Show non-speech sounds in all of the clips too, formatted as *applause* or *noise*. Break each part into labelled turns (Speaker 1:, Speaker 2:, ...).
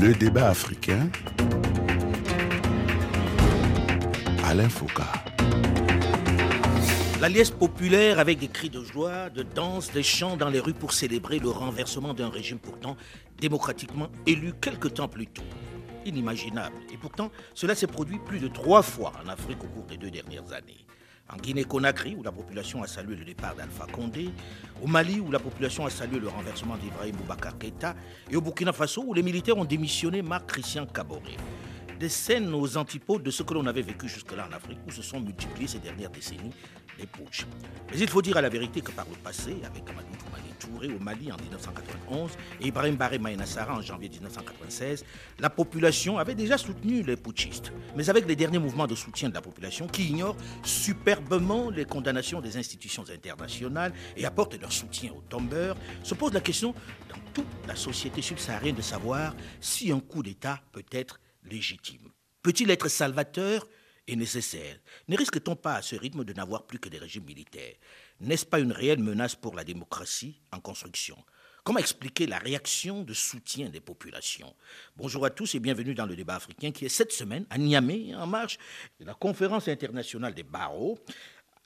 Speaker 1: Le débat africain. Alain Foucault.
Speaker 2: La liesse populaire avec des cris de joie, de danse, des chants dans les rues pour célébrer le renversement d'un régime pourtant démocratiquement élu quelque temps plus tôt. Inimaginable. Et pourtant, cela s'est produit plus de trois fois en Afrique au cours des deux dernières années. En Guinée-Conakry, où la population a salué le départ d'Alpha Condé, au Mali, où la population a salué le renversement d'Ibrahim Boubacar Keïta, et au Burkina Faso, où les militaires ont démissionné Marc Christian Caboret des scènes aux antipodes de ce que l'on avait vécu jusque-là en Afrique, où se sont multipliées ces dernières décennies les putsch. Mais il faut dire à la vérité que par le passé, avec Amadou Toumani Touré au Mali en 1991 et Ibrahim Baré Maïnassara en janvier 1996, la population avait déjà soutenu les putschistes. Mais avec les derniers mouvements de soutien de la population qui ignorent superbement les condamnations des institutions internationales et apportent leur soutien aux tombeurs, se pose la question dans toute la société subsaharienne de savoir si un coup d'État peut être légitime. Peut-il être salvateur et nécessaire. Ne risque-t-on pas à ce rythme de n'avoir plus que des régimes militaires? N'est-ce pas une réelle menace pour la démocratie en construction? Comment expliquer la réaction de soutien des populations? Bonjour à tous et bienvenue dans le débat africain qui est cette semaine à Niamey en marche de la conférence internationale des barreaux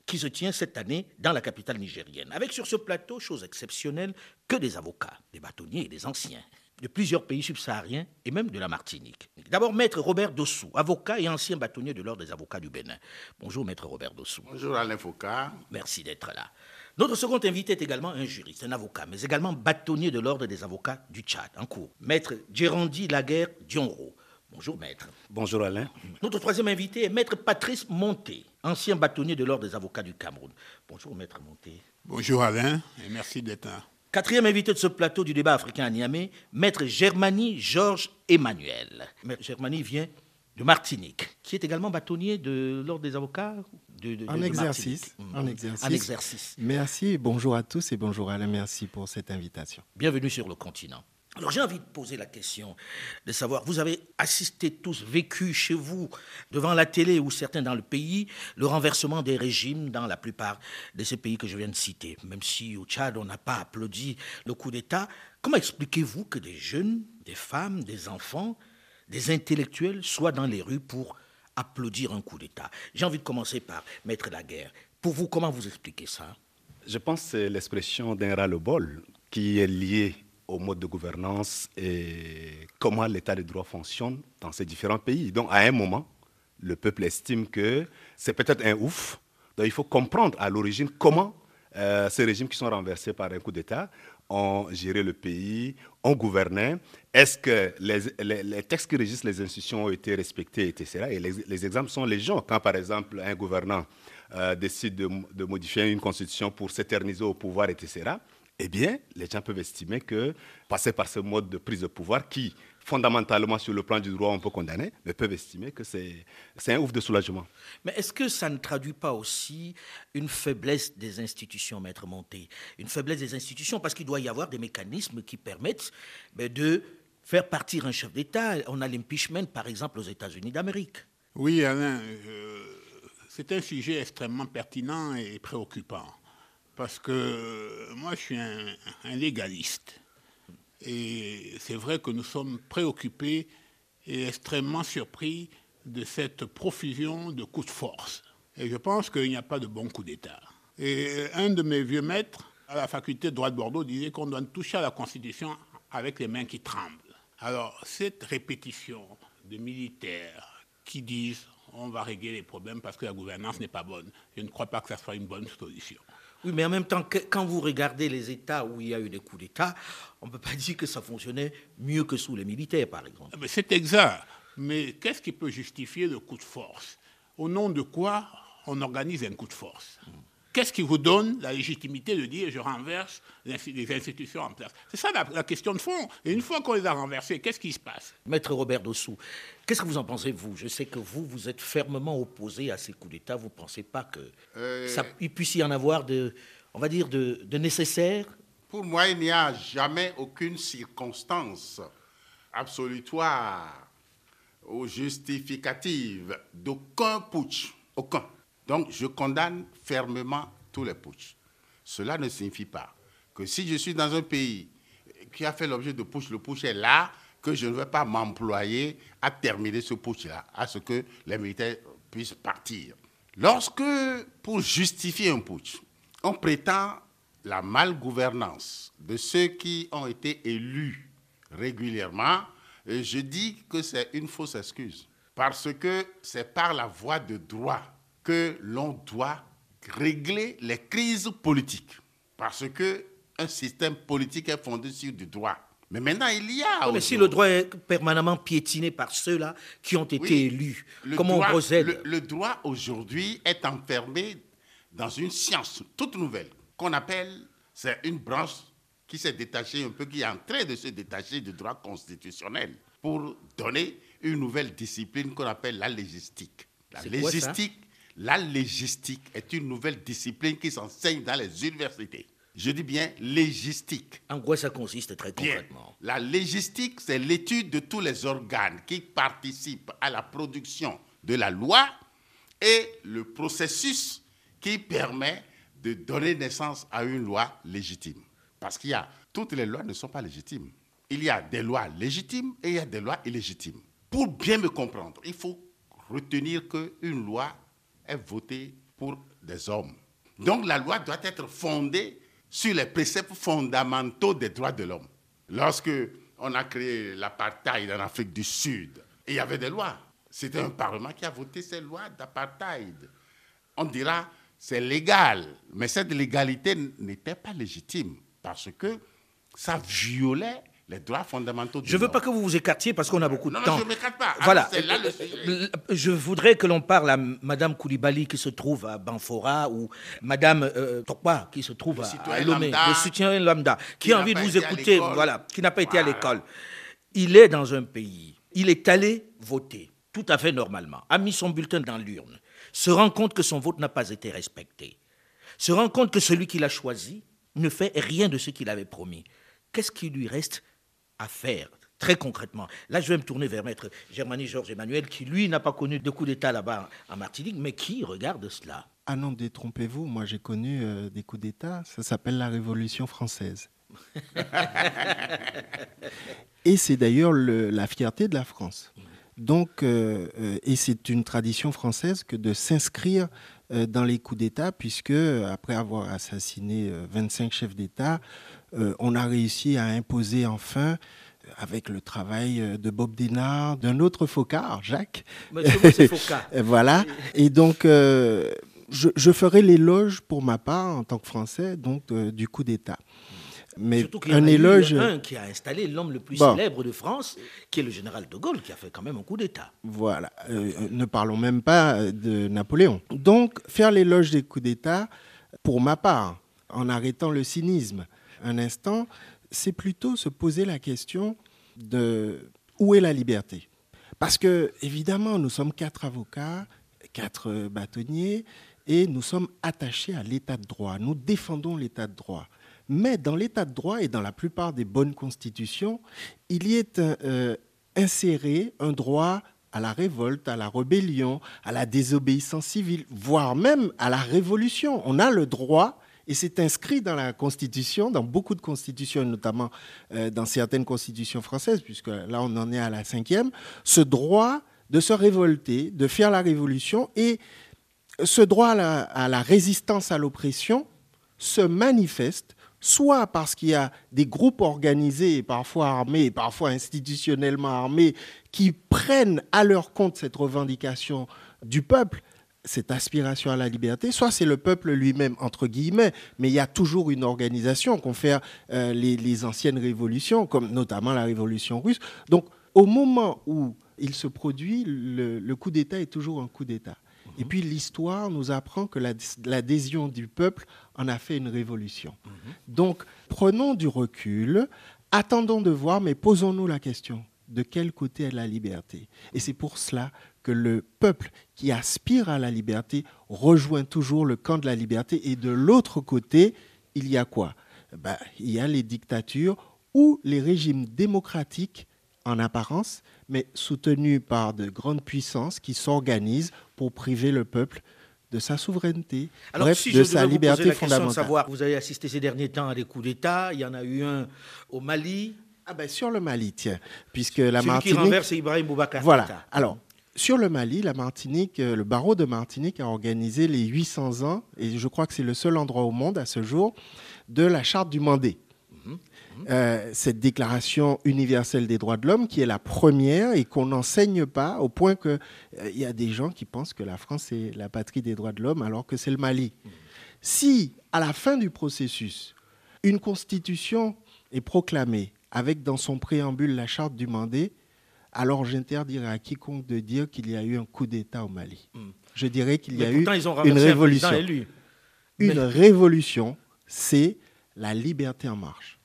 Speaker 2: qui se tient cette année dans la capitale nigérienne. Avec sur ce plateau, chose exceptionnelle, que des avocats, des bâtonniers et des anciens de plusieurs pays subsahariens et même de la Martinique. D'abord, maître Robert Dossou, avocat et ancien bâtonnier de l'Ordre des avocats du Bénin. Bonjour, maître Robert Dossou.
Speaker 3: Bonjour, Alain Foucault.
Speaker 2: Merci d'être là. Notre second invité est également un juriste, un avocat, mais également bâtonnier de l'Ordre des avocats du Tchad, en cours. Maître Djérandi Laguerre Dionro. Bonjour, maître.
Speaker 4: Bonjour, Alain.
Speaker 2: Notre troisième invité est maître Patrice Monté, ancien bâtonnier de l'Ordre des avocats du Cameroun. Bonjour, maître Monté.
Speaker 5: Bonjour, Alain, et merci d'être là.
Speaker 2: Quatrième invité de ce plateau du débat africain à Niamey, Maître Germanie Georges Emmanuel. Maître Germanie vient de Martinique, qui est également bâtonnier de l'Ordre des avocats de, de,
Speaker 6: en,
Speaker 2: de
Speaker 6: exercice,
Speaker 2: Martinique.
Speaker 6: en exercice.
Speaker 2: En exercice.
Speaker 6: Merci, bonjour à tous et bonjour Alain, merci pour cette invitation.
Speaker 2: Bienvenue sur le continent. Alors j'ai envie de poser la question de savoir, vous avez assisté tous, vécu chez vous, devant la télé ou certains dans le pays, le renversement des régimes dans la plupart de ces pays que je viens de citer. Même si au Tchad, on n'a pas applaudi le coup d'État, comment expliquez-vous que des jeunes, des femmes, des enfants, des intellectuels soient dans les rues pour applaudir un coup d'État? J'ai envie de commencer par Maître Laguerre. Pour vous, comment vous expliquez ça?
Speaker 4: Je pense que c'est l'expression d'un ras-le-bol qui est lié au mode de gouvernance et comment l'état de droit fonctionne dans ces différents pays. Donc, à un moment, le peuple estime que c'est peut-être un ouf. Donc, il faut comprendre à l'origine comment euh, ces régimes qui sont renversés par un coup d'État ont géré le pays, ont gouverné. Est-ce que les, textes qui régissent les institutions ont été respectés, etc. Et les, les exemples sont légion. Quand, par exemple, un gouvernant euh, décide de, de modifier une constitution pour s'éterniser au pouvoir, etc., eh bien, les gens peuvent estimer que passer par ce mode de prise de pouvoir, qui fondamentalement sur le plan du droit on peut condamner, mais peuvent estimer que c'est un ouf de soulagement.
Speaker 2: Mais est-ce que ça ne traduit pas aussi une faiblesse des institutions, Maître Monté? Une faiblesse des institutions parce qu'il doit y avoir des mécanismes qui permettent ben, de faire partir un chef d'État. On a l'impeachment, par exemple, aux États-Unis d'Amérique.
Speaker 5: Oui, Alain, euh, c'est un sujet extrêmement pertinent et préoccupant parce que moi je suis un, un légaliste. Et c'est vrai que nous sommes préoccupés et extrêmement surpris de cette profusion de coups de force. Et je pense qu'il n'y a pas de bon coup d'État. Et un de mes vieux maîtres à la faculté de droit de Bordeaux disait qu'on doit toucher à la Constitution avec les mains qui tremblent. Alors cette répétition de militaires qui disent on va régler les problèmes parce que la gouvernance n'est pas bonne, je ne crois pas que ça soit une bonne solution.
Speaker 2: Oui, mais en même temps, quand vous regardez les États où il y a eu des coups d'État, on ne peut pas dire que ça fonctionnait mieux que sous les militaires, par exemple.
Speaker 5: C'est exact. Mais qu'est-ce qui peut justifier le coup de force? Au nom de quoi on organise un coup de force? Qu'est-ce qui vous donne la légitimité de dire je renverse les institutions en place? C'est ça la, la, question de fond. Et une fois qu'on les a renversées, qu'est-ce qui se passe?
Speaker 2: Maître Robert Dossou, qu'est-ce que vous en pensez, vous? Je sais que vous, vous êtes fermement opposé à ces coups d'État. Vous ne pensez pas qu'il euh... puisse y en avoir de, on va dire, de, de nécessaire?
Speaker 3: Pour moi, il n'y a jamais aucune circonstance absolutoire ou justificative d'aucun putsch. Aucun. Donc, je condamne fermement tous les putschs. Cela ne signifie pas que si je suis dans un pays qui a fait l'objet de putsch, le putsch est là, que je ne vais pas m'employer à terminer ce putsch-là, à ce que les militaires puissent partir. Lorsque, pour justifier un putsch, on prétend la malgouvernance de ceux qui ont été élus régulièrement, je dis que c'est une fausse excuse. Parce que c'est par la voie de droit que l'on doit régler les crises politiques. Parce que un système politique est fondé sur du droit. Mais maintenant, il y a.
Speaker 2: mais si le droit est permanemment piétiné par ceux-là qui ont été élus, comment on procède
Speaker 3: le, droit aujourd'hui est enfermé dans une science toute nouvelle qu'on appelle, c'est une branche qui s'est détachée un peu, qui est en train de se détacher du droit constitutionnel pour donner une nouvelle discipline qu'on appelle la légistique. La légistique, la légistique est une nouvelle discipline qui s'enseigne dans les universités. Je dis bien légistique.
Speaker 2: En quoi ça consiste très concrètement?
Speaker 3: La légistique, c'est l'étude de tous les organes qui participent à la production de la loi et le processus qui permet de donner naissance à une loi légitime. Parce qu'il y a, toutes les lois ne sont pas légitimes. Il y a des lois légitimes et il y a des lois illégitimes. Pour bien me comprendre, il faut retenir qu'une loi est votée pour des hommes. Donc la loi doit être fondée sur les préceptes fondamentaux des droits de l'homme. Lorsque on a créé l'apartheid en Afrique du Sud, il y avait des lois. C'était un parlement qui a voté ces lois d'apartheid. On dira c'est légal, mais cette légalité n'était pas légitime parce que ça violait les droits fondamentaux.
Speaker 2: Je ne veux pas que vous vous écartiez parce qu'on a beaucoup de
Speaker 3: non,
Speaker 2: temps.
Speaker 3: Non, je ne m'écarte pas.
Speaker 2: Voilà. je voudrais que l'on parle à Madame Koulibaly qui se trouve à Banfora ou Madame euh, Tokwa qui se trouve à, Lomé, le soutien lambda, qui, a envie de vous écouter, voilà, qui n'a pas été à l'école. Il est dans un pays, il est allé voter tout à fait normalement, a mis son bulletin dans l'urne, se rend compte que son vote n'a pas été respecté, se rend compte que celui qu'il a choisi ne fait rien de ce qu'il avait promis. Qu'est-ce qui lui reste à faire très concrètement. Là, je vais me tourner vers Maître Germanie Georges Emmanuel, qui, lui, n'a pas connu de coup d'État là-bas en Martinique, mais qui regarde cela.
Speaker 6: Ah non, détrompez-vous, moi j'ai connu euh, des coups d'État, ça s'appelle la Révolution française. *laughs* et c'est d'ailleurs la fierté de la France. Donc, euh, euh, et c'est une tradition française que de s'inscrire dans les coups d'État, puisque après avoir assassiné 25 chefs d'État, euh, on a réussi à imposer enfin avec le travail euh, de Bob Denard, d'un autre Focard, Jacques. *laughs* voilà. Et donc, euh, je, ferai l'éloge pour ma part, en tant que Français, donc, du coup d'État.
Speaker 2: Mais Surtout qu'il y un éloge. un qui a installé l'homme le plus célèbre de France, qui est le général de Gaulle, qui a fait quand même un coup d'État.
Speaker 6: Voilà. ne parlons même pas de Napoléon. Donc, faire l'éloge des coups d'État, pour ma part, en arrêtant le cynisme, un instant, c'est plutôt se poser la question de où est la liberté Parce que, évidemment, nous sommes quatre avocats, quatre bâtonniers, et nous sommes attachés à l'état de droit. Nous défendons l'état de droit. Mais dans l'état de droit et dans la plupart des bonnes constitutions, il y est euh, inséré un droit à la révolte, à la rébellion, à la désobéissance civile, voire même à la révolution. On a le droit et c'est inscrit dans la Constitution, dans beaucoup de constitutions, notamment euh, dans certaines constitutions françaises, puisque là on en est à la cinquième, ce droit de se révolter, de faire la révolution, et ce droit à la, résistance à l'oppression se manifeste soit parce qu'il y a des groupes organisés, parfois armés, parfois institutionnellement armés, qui prennent à leur compte cette revendication du peuple cette aspiration à la liberté, soit c'est le peuple lui-même, entre guillemets, mais il y a toujours une organisation qu'on fait euh, les, anciennes révolutions, comme notamment la révolution russe. Donc, au moment où il se produit, le, coup d'État est toujours un coup d'État. Et puis l'histoire nous apprend que l'adhésion du peuple en a fait une révolution. Donc, prenons du recul, attendons de voir, mais posons-nous la question de quel côté est la liberté? Et c'est pour cela que le peuple qui aspire à la liberté rejoint toujours le camp de la liberté. Et de l'autre côté, il y a quoi? Ben, Il y a les dictatures ou les régimes démocratiques en apparence, mais soutenus par de grandes puissances qui s'organisent pour priver le peuple de sa souveraineté, bref, de sa liberté fondamentale.
Speaker 2: savoir, vous avez assisté ces derniers temps à des coups d'État, il y en a eu un au Mali,
Speaker 6: Ah ben, sur le Mali, tiens, puisque la
Speaker 2: Celui
Speaker 6: Martinique...
Speaker 2: qui renverse Ibrahim Boubacar
Speaker 6: Voilà. Alors, sur le Mali, la Martinique, euh, le barreau de Martinique a organisé les 800 ans, et je crois que c'est le seul endroit au monde à ce jour, de la charte du Mandé. Euh, cette déclaration universelle des droits de l'homme qui est la première et qu'on n'enseigne pas au point qu'il il y a des gens qui pensent que la France est la patrie des droits de l'homme alors que c'est le Mali. Si, à la fin du processus, une constitution est proclamée avec dans son préambule la charte du Mandé, alors j'interdirai à quiconque de dire qu'il y a eu un coup d'État au Mali. Je dirais qu'il y a eu
Speaker 2: pourtant, ils ont
Speaker 6: une
Speaker 2: un
Speaker 6: révolution.
Speaker 2: élu.
Speaker 6: Une
Speaker 2: Mais-
Speaker 6: révolution, c'est la liberté en marche.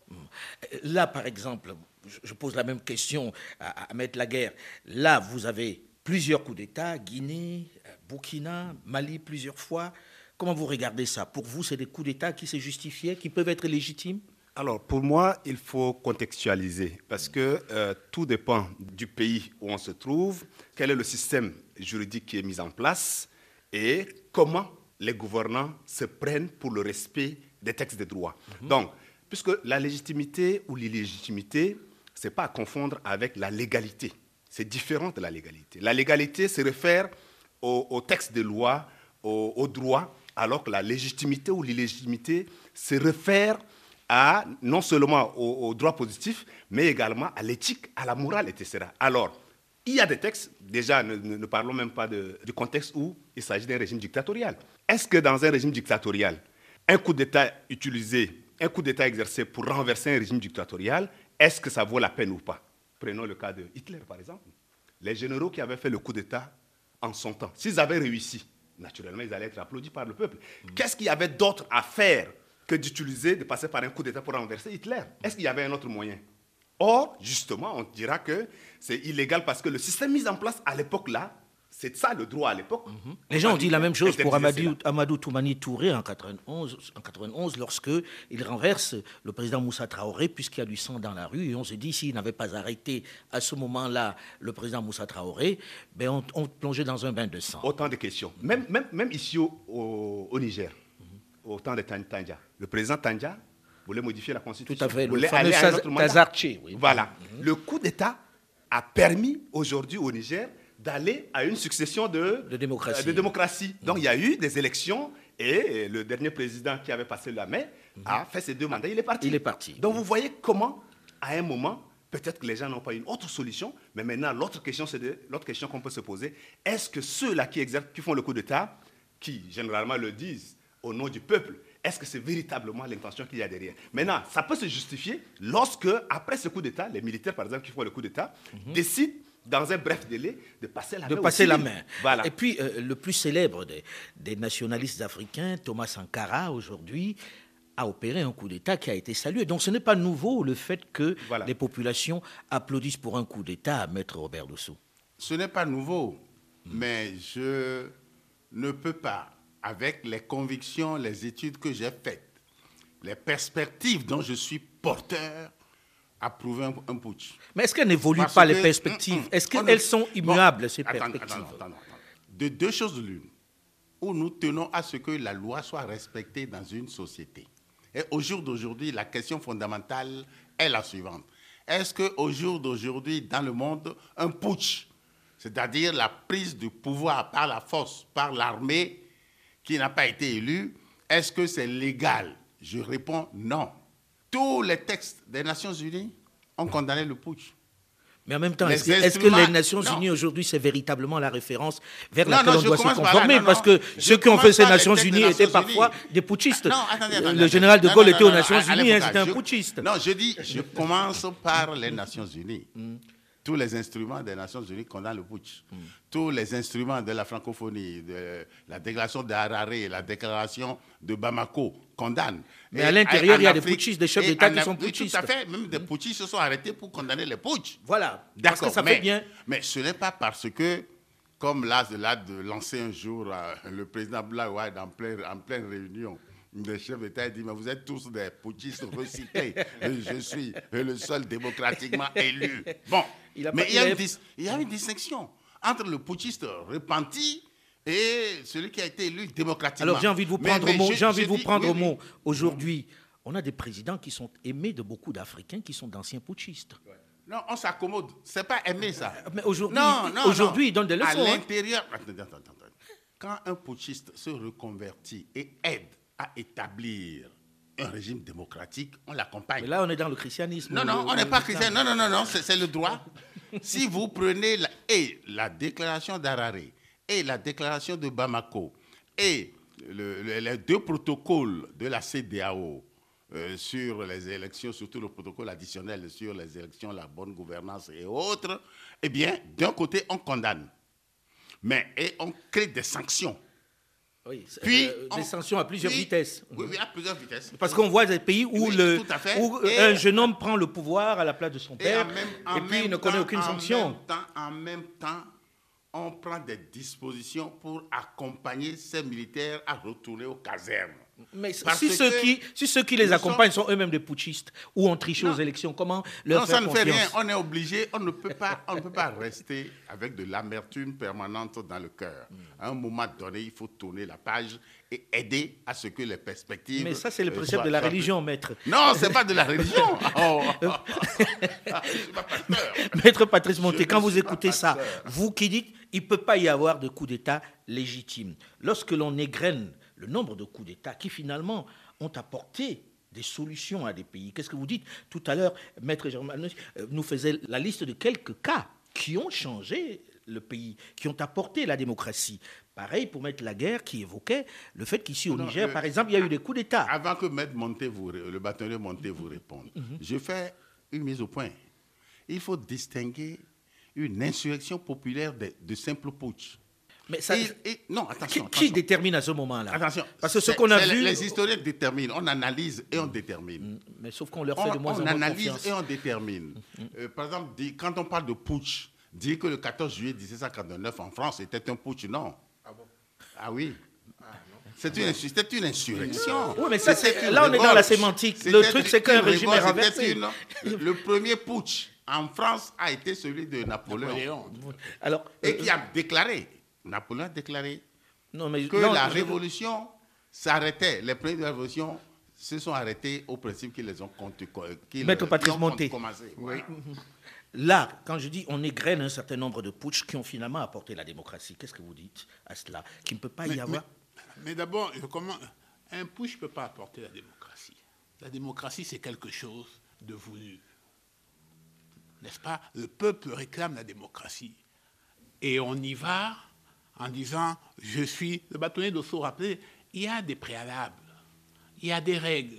Speaker 2: Là, par exemple, je- pose la même question à, Maître Laguerre. Là, vous avez plusieurs coups d'État, Guinée, euh, Burkina, Mali plusieurs fois. Comment vous regardez ça? Pour vous, c'est des coups d'État qui se justifiaient, qui peuvent être légitimes?
Speaker 4: Alors, pour moi, il faut contextualiser parce que euh, tout dépend du pays où on se trouve, quel est le système juridique qui est mis en place et comment les gouvernants se prennent pour le respect des textes de droit. Donc, puisque la légitimité ou l'illégitimité, ce n'est pas à confondre avec la légalité. C'est différent de la légalité. La légalité se réfère au, au texte de loi, au, au droit, alors que la légitimité ou l'illégitimité se réfère à, non seulement au, au droit positif, mais également à l'éthique, à la morale, etc. Alors, il y a des textes, déjà, ne, parlons même pas de- du contexte où il s'agit d'un régime dictatorial. Est-ce que dans un régime dictatorial, un coup d'État utilisé, un coup d'État exercé pour renverser un régime dictatorial, est-ce que ça vaut la peine ou pas? Prenons le cas de Hitler, par exemple. Les généraux qui avaient fait le coup d'État en son temps, s'ils avaient réussi, naturellement, ils allaient être applaudis par le peuple. Qu'est-ce qu'il y avait d'autre à faire que d'utiliser, de passer par un coup d'État pour renverser Hitler Est-ce qu'il y avait un autre moyen? Or, justement, on dira que c'est illégal parce que le système mis en place à l'époque là, c'est ça le droit à l'époque.
Speaker 2: Les gens ont dit la même chose pour Amadou, Amadou Toumani Touré en 91, en 91 lorsque il renverse le président Moussa Traoré puisqu'il y a du sang dans la rue. Et on se dit s'il n'avait pas arrêté à ce moment-là le président Moussa Traoré, ben on, on plongeait dans un bain de sang.
Speaker 4: Autant de questions. Même, même, même ici au, au- au Niger, au temps de Tan- Tanja, le président Tanja voulait modifier la constitution.
Speaker 2: Tout à fait, le
Speaker 4: voulait aller à un autre
Speaker 2: oui.
Speaker 4: Voilà. Le coup d'État a permis aujourd'hui au Niger d'aller à une succession de,
Speaker 2: De démocratie.
Speaker 4: euh, de démocratie. Donc il y a eu des élections et le dernier président qui avait passé la main a fait ses deux mandats. Il est parti.
Speaker 2: Il est parti.
Speaker 4: Donc vous voyez comment, à un moment, peut-être que les gens n'ont pas une autre solution, mais maintenant l'autre question, c'est l'autre question qu'on peut se poser est-ce que ceux-là qui exercent, qui font le coup d'État, qui généralement le disent au nom du peuple, est-ce que c'est véritablement l'intention qu'il y a derrière? Maintenant, ça peut se justifier lorsque, après ce coup d'État, les militaires, par exemple, qui font le coup d'État, décident, dans un bref délai, de passer la
Speaker 2: de
Speaker 4: main
Speaker 2: passer la main.
Speaker 4: Voilà.
Speaker 2: Et puis, euh, le plus célèbre des, des nationalistes africains, Thomas Sankara, aujourd'hui, a opéré un coup d'État qui a été salué. Donc, ce n'est pas nouveau le fait que
Speaker 4: Voilà.
Speaker 2: les populations applaudissent pour un coup d'État à Maître Robert Dossou.
Speaker 3: Ce n'est pas nouveau, mais je ne peux pas, avec les convictions, les études que j'ai faites, les perspectives dont je suis porteur, approuver un, un putsch.
Speaker 2: Mais est-ce qu'elles n'évoluent pas, les perspectives?
Speaker 3: hum, hum,
Speaker 2: Est-ce qu'elles sont
Speaker 3: Bon,
Speaker 2: immuables, ces
Speaker 3: attends,
Speaker 2: perspectives?
Speaker 3: attends, attends. De deux choses l'une, où nous tenons à ce que la loi soit respectée dans une société. Et au jour d'aujourd'hui, la question fondamentale est la suivante. Est-ce qu'au jour d'aujourd'hui, dans le monde, un putsch, c'est-à-dire la prise du pouvoir par la force, par l'armée qui n'a pas été élue, est-ce que c'est légal? Je réponds non. Tous les textes des Nations Unies ont condamné le putsch.
Speaker 2: Mais en même temps, est-ce que, les Nations
Speaker 3: non.
Speaker 2: Unies aujourd'hui, c'est véritablement la référence vers
Speaker 3: Non,
Speaker 2: laquelle
Speaker 3: non,
Speaker 2: on doit se
Speaker 3: par
Speaker 2: conformer? Parce que
Speaker 3: Je
Speaker 2: ceux qui ont fait ces Nations Unies étaient parfois des putschistes.
Speaker 3: Ah, non, attendez, attendez,
Speaker 2: le général de Gaulle était aux Nations Unies, c'était un putschiste.
Speaker 3: Non, je dis, je commence par les Nations Unies. Tous les instruments des Nations Unies condamnent le putsch. Tous les instruments de la francophonie, de la déclaration de Harare, la déclaration de Bamako condamnent.
Speaker 2: Mais
Speaker 3: Et
Speaker 2: à l'intérieur, il y a des putschistes, des chefs d'État qui sont
Speaker 3: oui,
Speaker 2: putschistes.
Speaker 3: Tout à fait, même des putschistes se sont arrêtés pour condamner les putschs.
Speaker 2: Voilà.
Speaker 3: D'accord,
Speaker 2: ça
Speaker 3: mais,
Speaker 2: fait bien.
Speaker 3: mais ce n'est pas parce que, comme là, de, là, de lancer un jour euh, le président Blaouad en en pleine réunion, des chefs d'État il dit Mais vous êtes tous des putschistes recyclés. Je suis le seul démocratiquement élu. Bon,
Speaker 2: Il a
Speaker 3: mais il y, a
Speaker 2: a-
Speaker 3: une il y a une distinction entre le putschiste repenti et celui qui a été élu démocratiquement.
Speaker 2: Alors j'ai envie de vous prendre
Speaker 3: mais
Speaker 2: au mot. J'ai envie de vous prendre
Speaker 3: oui,
Speaker 2: au
Speaker 3: oui.
Speaker 2: mot. Aujourd'hui, on a des présidents qui sont aimés de beaucoup d'Africains qui sont d'anciens putschistes.
Speaker 3: Non, on s'accommode. C'est pas aimer ça.
Speaker 2: Mais aujourd'hui, aujourd'hui ils donnent des
Speaker 3: À
Speaker 2: leçons. hein.
Speaker 3: l'intérieur. Attends, attends, attends, attends. Quand un putschiste se reconvertit et aide à établir un régime démocratique, on l'accompagne.
Speaker 2: Mais là, on est dans le christianisme.
Speaker 3: Non, non,
Speaker 2: Le-
Speaker 3: on n'est pas chrétien. Non, non, non, non, c'est c'est le droit. *laughs* si vous prenez la, et la déclaration d'Harare et la déclaration de Bamako et le- le- les deux protocoles de la CDAO euh, sur les élections, surtout le protocole additionnel sur les élections, la bonne gouvernance et autres, eh bien, d'un côté, on condamne. Mais et on crée des sanctions.
Speaker 2: Oui,
Speaker 3: Puis,
Speaker 2: euh,
Speaker 3: on-
Speaker 2: des sanctions à plusieurs
Speaker 3: puis-
Speaker 2: vitesses.
Speaker 3: Oui, oui, à plusieurs vitesses.
Speaker 2: Parce qu'on voit des pays où,
Speaker 3: Oui,
Speaker 2: le, où euh, un jeune homme prend le pouvoir à la place de son père
Speaker 3: en même- en
Speaker 2: et puis il ne connaît aucune
Speaker 3: en
Speaker 2: sanction.
Speaker 3: Même temps, en même temps, on prend des dispositions pour accompagner ces militaires à retourner aux casernes.
Speaker 2: Mais
Speaker 3: Parce
Speaker 2: si ceux, qui, si ceux qui les accompagnent sont eux-mêmes des putschistes ou ont triché
Speaker 3: Non.
Speaker 2: aux élections, comment leur
Speaker 3: non,
Speaker 2: faire
Speaker 3: ça ne fait
Speaker 2: confiance
Speaker 3: rien. On est obligé, on ne peut pas, on ne peut pas rester avec de l'amertume permanente dans le cœur. À un moment donné, il faut tourner la page et aider à ce que les perspectives.
Speaker 2: Mais ça, c'est le
Speaker 3: euh, soient-
Speaker 2: de la religion, maître.
Speaker 3: Non, c'est pas de la religion. *laughs* Oh. *laughs*
Speaker 2: Maître Patrice Monté, quand vous écoutez ça, vous qui dites il ne peut pas y avoir de coup d'État légitime. Lorsque l'on égrène le nombre de coups d'État qui finalement ont apporté des solutions à des pays, qu'est-ce que vous dites Tout à l'heure, Maître Germain euh, nous faisait la liste de quelques cas qui ont changé le pays, qui ont apporté la démocratie. Pareil pour Maître Laguerre qui évoquait le fait qu'ici au
Speaker 3: Non,
Speaker 2: Niger,
Speaker 3: le-
Speaker 2: par exemple, il y a eu des coups d'État.
Speaker 3: Avant que Maître Monté vous, le bâtonnier Monté vous réponde,
Speaker 2: Mhm.
Speaker 3: je fais une mise au point. Il faut distinguer une insurrection populaire de, de simple putsch.
Speaker 2: Mais ça,
Speaker 3: Et- et- non,
Speaker 2: qui,
Speaker 3: attention.
Speaker 2: qui
Speaker 3: attention.
Speaker 2: détermine à ce moment-là?
Speaker 3: Attention.
Speaker 2: Parce que ce qu'on a vu...
Speaker 3: Les, historiens déterminent. On analyse et on détermine.
Speaker 2: Mais sauf qu'on leur fait
Speaker 3: On,
Speaker 2: de moins
Speaker 3: on
Speaker 2: en moins
Speaker 3: analyse
Speaker 2: confiance.
Speaker 3: et on détermine. Euh, par exemple, dit- quand on parle de putsch, dire que le 14 juillet 1749 en France était un putsch, non. Ah, oui. C'est une, une insurrection.
Speaker 2: Oui, mais ça, là, on est dans la sémantique. Le truc, c'est qu'un régime est renversé.
Speaker 3: une- le premier putsch en France a été celui de Napoléon.
Speaker 5: Napoléon.
Speaker 2: Alors,
Speaker 3: Et
Speaker 2: euh,
Speaker 3: qui a déclaré, Napoléon a déclaré
Speaker 2: non, mais
Speaker 3: que
Speaker 2: non,
Speaker 3: la
Speaker 2: je-
Speaker 3: révolution s'arrêtait. Les premiers de la révolution se sont arrêtés au principe qu'ils les ont qu'ils-
Speaker 2: Maître
Speaker 3: qui
Speaker 2: Patrice
Speaker 3: ont
Speaker 2: Monté.
Speaker 3: commencé. Voilà. *laughs*
Speaker 2: Là, quand je dis on égrène un certain nombre de putschs qui ont finalement apporté la démocratie, qu'est-ce que vous dites à cela Qu'il ne peut pas y
Speaker 5: Mais,
Speaker 2: avoir
Speaker 5: mais- mais d'abord, un push ne peut pas apporter la démocratie. La démocratie, c'est quelque chose de voulu. N'est-ce pas? Le peuple réclame la démocratie. Et on y va en disant, je suis... Le bâtonnier d'Osso rappelait, il y a des préalables, il y a des règles.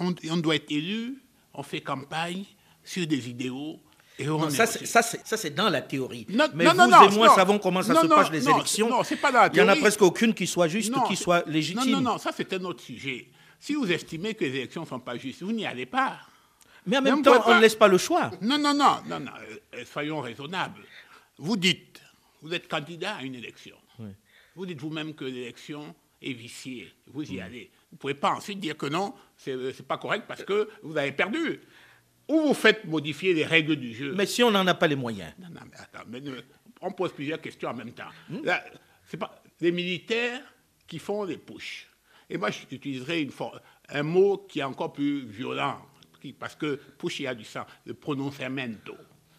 Speaker 5: On, on doit être élu, on fait campagne sur des idéaux. Et on
Speaker 2: Non,
Speaker 5: est
Speaker 2: ça, c'est- ça, c'est dans la théorie.
Speaker 5: Non,
Speaker 2: Mais
Speaker 5: non,
Speaker 2: vous et moi savons comment ça se passe les élections.
Speaker 5: non, c'est pas dans la
Speaker 2: Il n'y en a presque aucune qui soit juste, qui soit légitime.
Speaker 5: Non, non, non, ça c'est un autre sujet. Si vous estimez que les élections ne sont pas justes, vous n'y allez pas.
Speaker 2: Mais en même temps, on ne laisse pas le choix.
Speaker 5: Non, non, non, non, non, euh, soyons raisonnables. Vous dites, vous êtes candidat à une élection. Vous dites vous-même que l'élection est viciée. Vous y allez. Vous ne pouvez pas ensuite dire que non, c'est n'est pas correct parce que vous avez perdu. Ou vous faites modifier les règles du jeu.
Speaker 2: Mais si on n'en a pas les moyens.
Speaker 5: Non, non, mais attends, mais ne- on pose plusieurs questions en même temps.
Speaker 2: Hmm?
Speaker 5: C'est pas les militaires qui font les pushs. Et moi, une for- un mot qui est encore plus violent, parce que push, il y a du sang, le pronunciamento,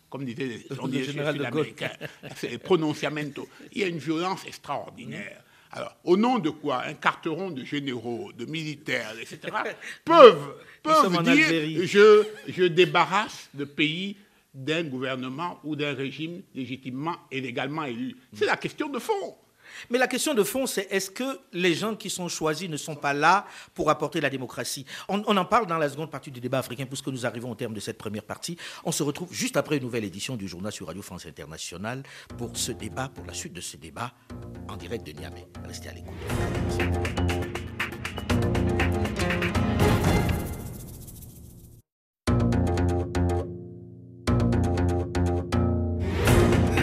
Speaker 5: comme disaient les, on
Speaker 2: Le
Speaker 5: disait
Speaker 2: général de Gaulle. *laughs*
Speaker 5: C'est le pronunciamento. Il y a une violence extraordinaire. Alors, au nom de quoi Un carteron de généraux, de militaires, etc., *laughs* peuvent, peuvent
Speaker 2: en
Speaker 5: dire je, je débarrasse le pays d'un gouvernement ou d'un régime légitimement et légalement élu. C'est la question de fond.
Speaker 2: Mais la question de fond, c'est est-ce que les gens qui sont choisis ne sont pas là pour apporter la démocratie on, en parle dans la seconde partie du débat africain, puisque nous arrivons au terme de cette première partie. On se retrouve juste après une nouvelle édition du journal sur Radio France Internationale pour ce débat, pour la suite de ce débat en direct de Niamey. Restez à l'écoute.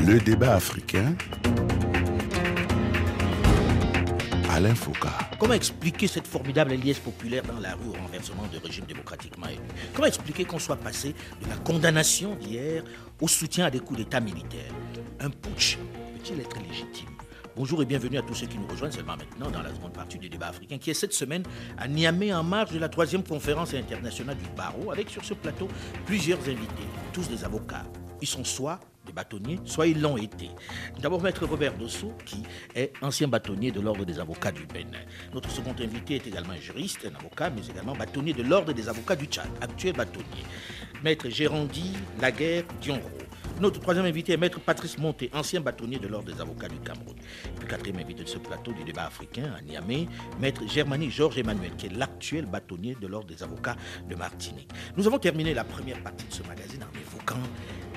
Speaker 1: Le débat africain. Alain Foucault.
Speaker 2: Comment expliquer cette formidable liesse populaire dans la rue au renversement de régime démocratiquement élu Comment expliquer qu'on soit passé de la condamnation d'hier au soutien à des coups d'État militaires? Un putsch peut-il être légitime? Bonjour et bienvenue à tous ceux qui nous rejoignent seulement maintenant dans la seconde partie du débat africain qui est cette semaine à Niamey en marge de la troisième conférence internationale du barreau avec sur ce plateau plusieurs invités, tous des avocats. Ils sont soit des bâtonniers, soit ils l'ont été. D'abord, Maître Robert Dossou, qui est ancien bâtonnier de l'Ordre des avocats du Bénin. Notre second invité est également juriste, un avocat, mais également bâtonnier de l'Ordre des avocats du Tchad, actuel bâtonnier. Maître Gérandi Laguerre Dionro. Notre troisième invité est Maître Patrice Monté, ancien bâtonnier de l'Ordre des avocats du Cameroun. Et puis quatrième invité de ce plateau du débat africain à Niamey, Maître Germanie Georges Emmanuel, qui est l'actuel bâtonnier de l'Ordre des avocats de Martinique. Nous avons terminé la première partie de ce magazine en évoquant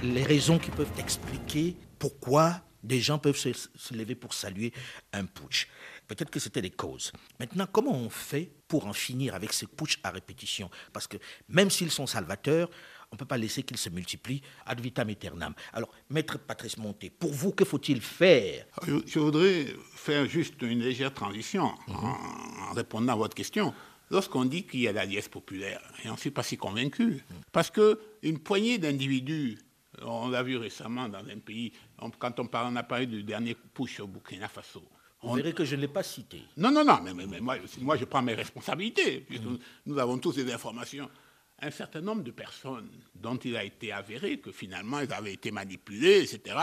Speaker 2: les raisons qui peuvent expliquer pourquoi des gens peuvent se, lever pour saluer un putsch. Peut-être que c'était les causes. Maintenant, comment on fait pour en finir avec ces putsch à répétition? Parce que même s'ils sont salvateurs, on ne peut pas laisser qu'ils se multiplient ad vitam aeternam. Alors, Maître Patrice Monté, pour vous, que faut-il faire?
Speaker 5: Je, je voudrais faire juste une légère transition en, en répondant à votre question. Lorsqu'on dit qu'il y a la liesse populaire, et on ne suis pas si convaincu, parce qu'une poignée d'individus, on l'a vu récemment dans un pays, on- quand on, parle, on a parlé du dernier push au Burkina Faso. On-
Speaker 2: verrez que je ne l'ai pas cité.
Speaker 5: Non, non, non, mais, mais- mais moi, moi, je prends mes responsabilités. puisque Nous, nous avons tous des informations. Un certain nombre de personnes dont il a été avéré que finalement ils avaient été manipulés, etc.,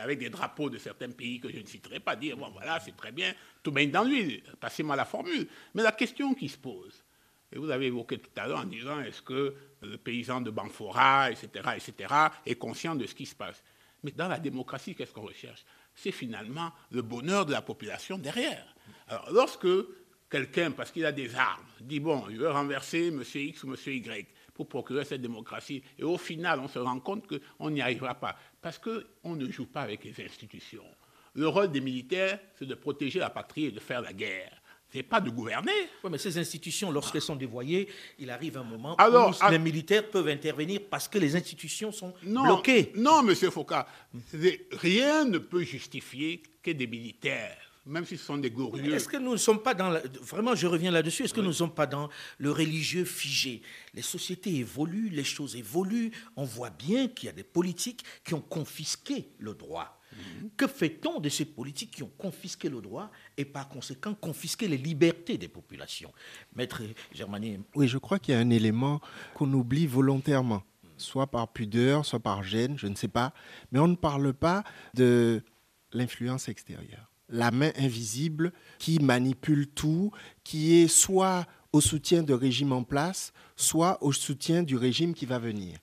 Speaker 5: avec des drapeaux de certains pays que je ne citerai pas, dire bon voilà, c'est très bien, tout baigne dans l'huile, passez-moi la formule. Mais la question qui se pose, et vous avez évoqué tout à l'heure en disant est-ce que le paysan de Banfora, etc., etc., est conscient de ce qui se passe Mais dans la démocratie, qu'est-ce qu'on recherche? C'est finalement le bonheur de la population derrière. Alors, lorsque quelqu'un, parce qu'il a des armes, dit bon, je veux renverser M. X ou M. Y pour procurer cette démocratie, et au final, on se rend compte qu'on n'y arrivera pas, parce qu'on ne joue pas avec les institutions. Le rôle des militaires, c'est de protéger la patrie et de faire la guerre. Ce n'est pas de gouverner.
Speaker 2: Oui, mais ces institutions, lorsqu'elles sont dévoyées, il arrive un moment
Speaker 5: Alors,
Speaker 2: où
Speaker 5: à-
Speaker 2: les militaires peuvent intervenir parce que les institutions sont
Speaker 5: Non,
Speaker 2: bloquées.
Speaker 5: non, Monsieur Foucault, c'est- rien ne peut justifier que des militaires, même si ce sont des glorieux.
Speaker 2: Est-ce que nous ne sommes pas dans... la- Vraiment, je reviens là-dessus. Est-ce que nous ne sommes pas dans le religieux figé? Les sociétés évoluent, les choses évoluent. On voit bien qu'il y a des politiques qui ont confisqué le droit. Que fait-on de ces politiques qui ont confisqué le droit et par conséquent confisqué les libertés des populations? Maître Germanier,
Speaker 6: Oui, je crois qu'il y a un élément qu'on oublie volontairement, soit par pudeur, soit par gêne, je ne sais pas, mais on ne parle pas de l'influence extérieure. La main invisible qui manipule tout, qui est soit au soutien de régime en place, soit au soutien du régime qui va venir.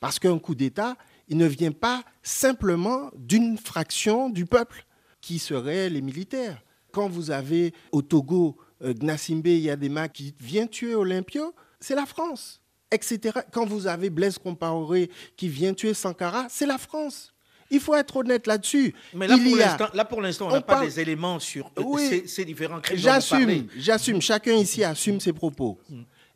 Speaker 6: Parce qu'un coup d'État, il ne vient pas simplement d'une fraction du peuple, qui seraient les militaires. Quand vous avez au Togo euh, Gnassimbe Yadema qui vient tuer Olympio, c'est la France, etc. Quand vous avez Blaise Compaoré qui vient tuer Sankara, c'est la France. Il faut être honnête là-dessus.
Speaker 2: mais là
Speaker 6: Il
Speaker 2: pour l'instant, là, pour l'instant, on n'a pas des éléments sur euh,
Speaker 6: Oui.
Speaker 2: ces, ces différents crimes.
Speaker 6: J'assume, j'assume. Chacun ici assume ses propos.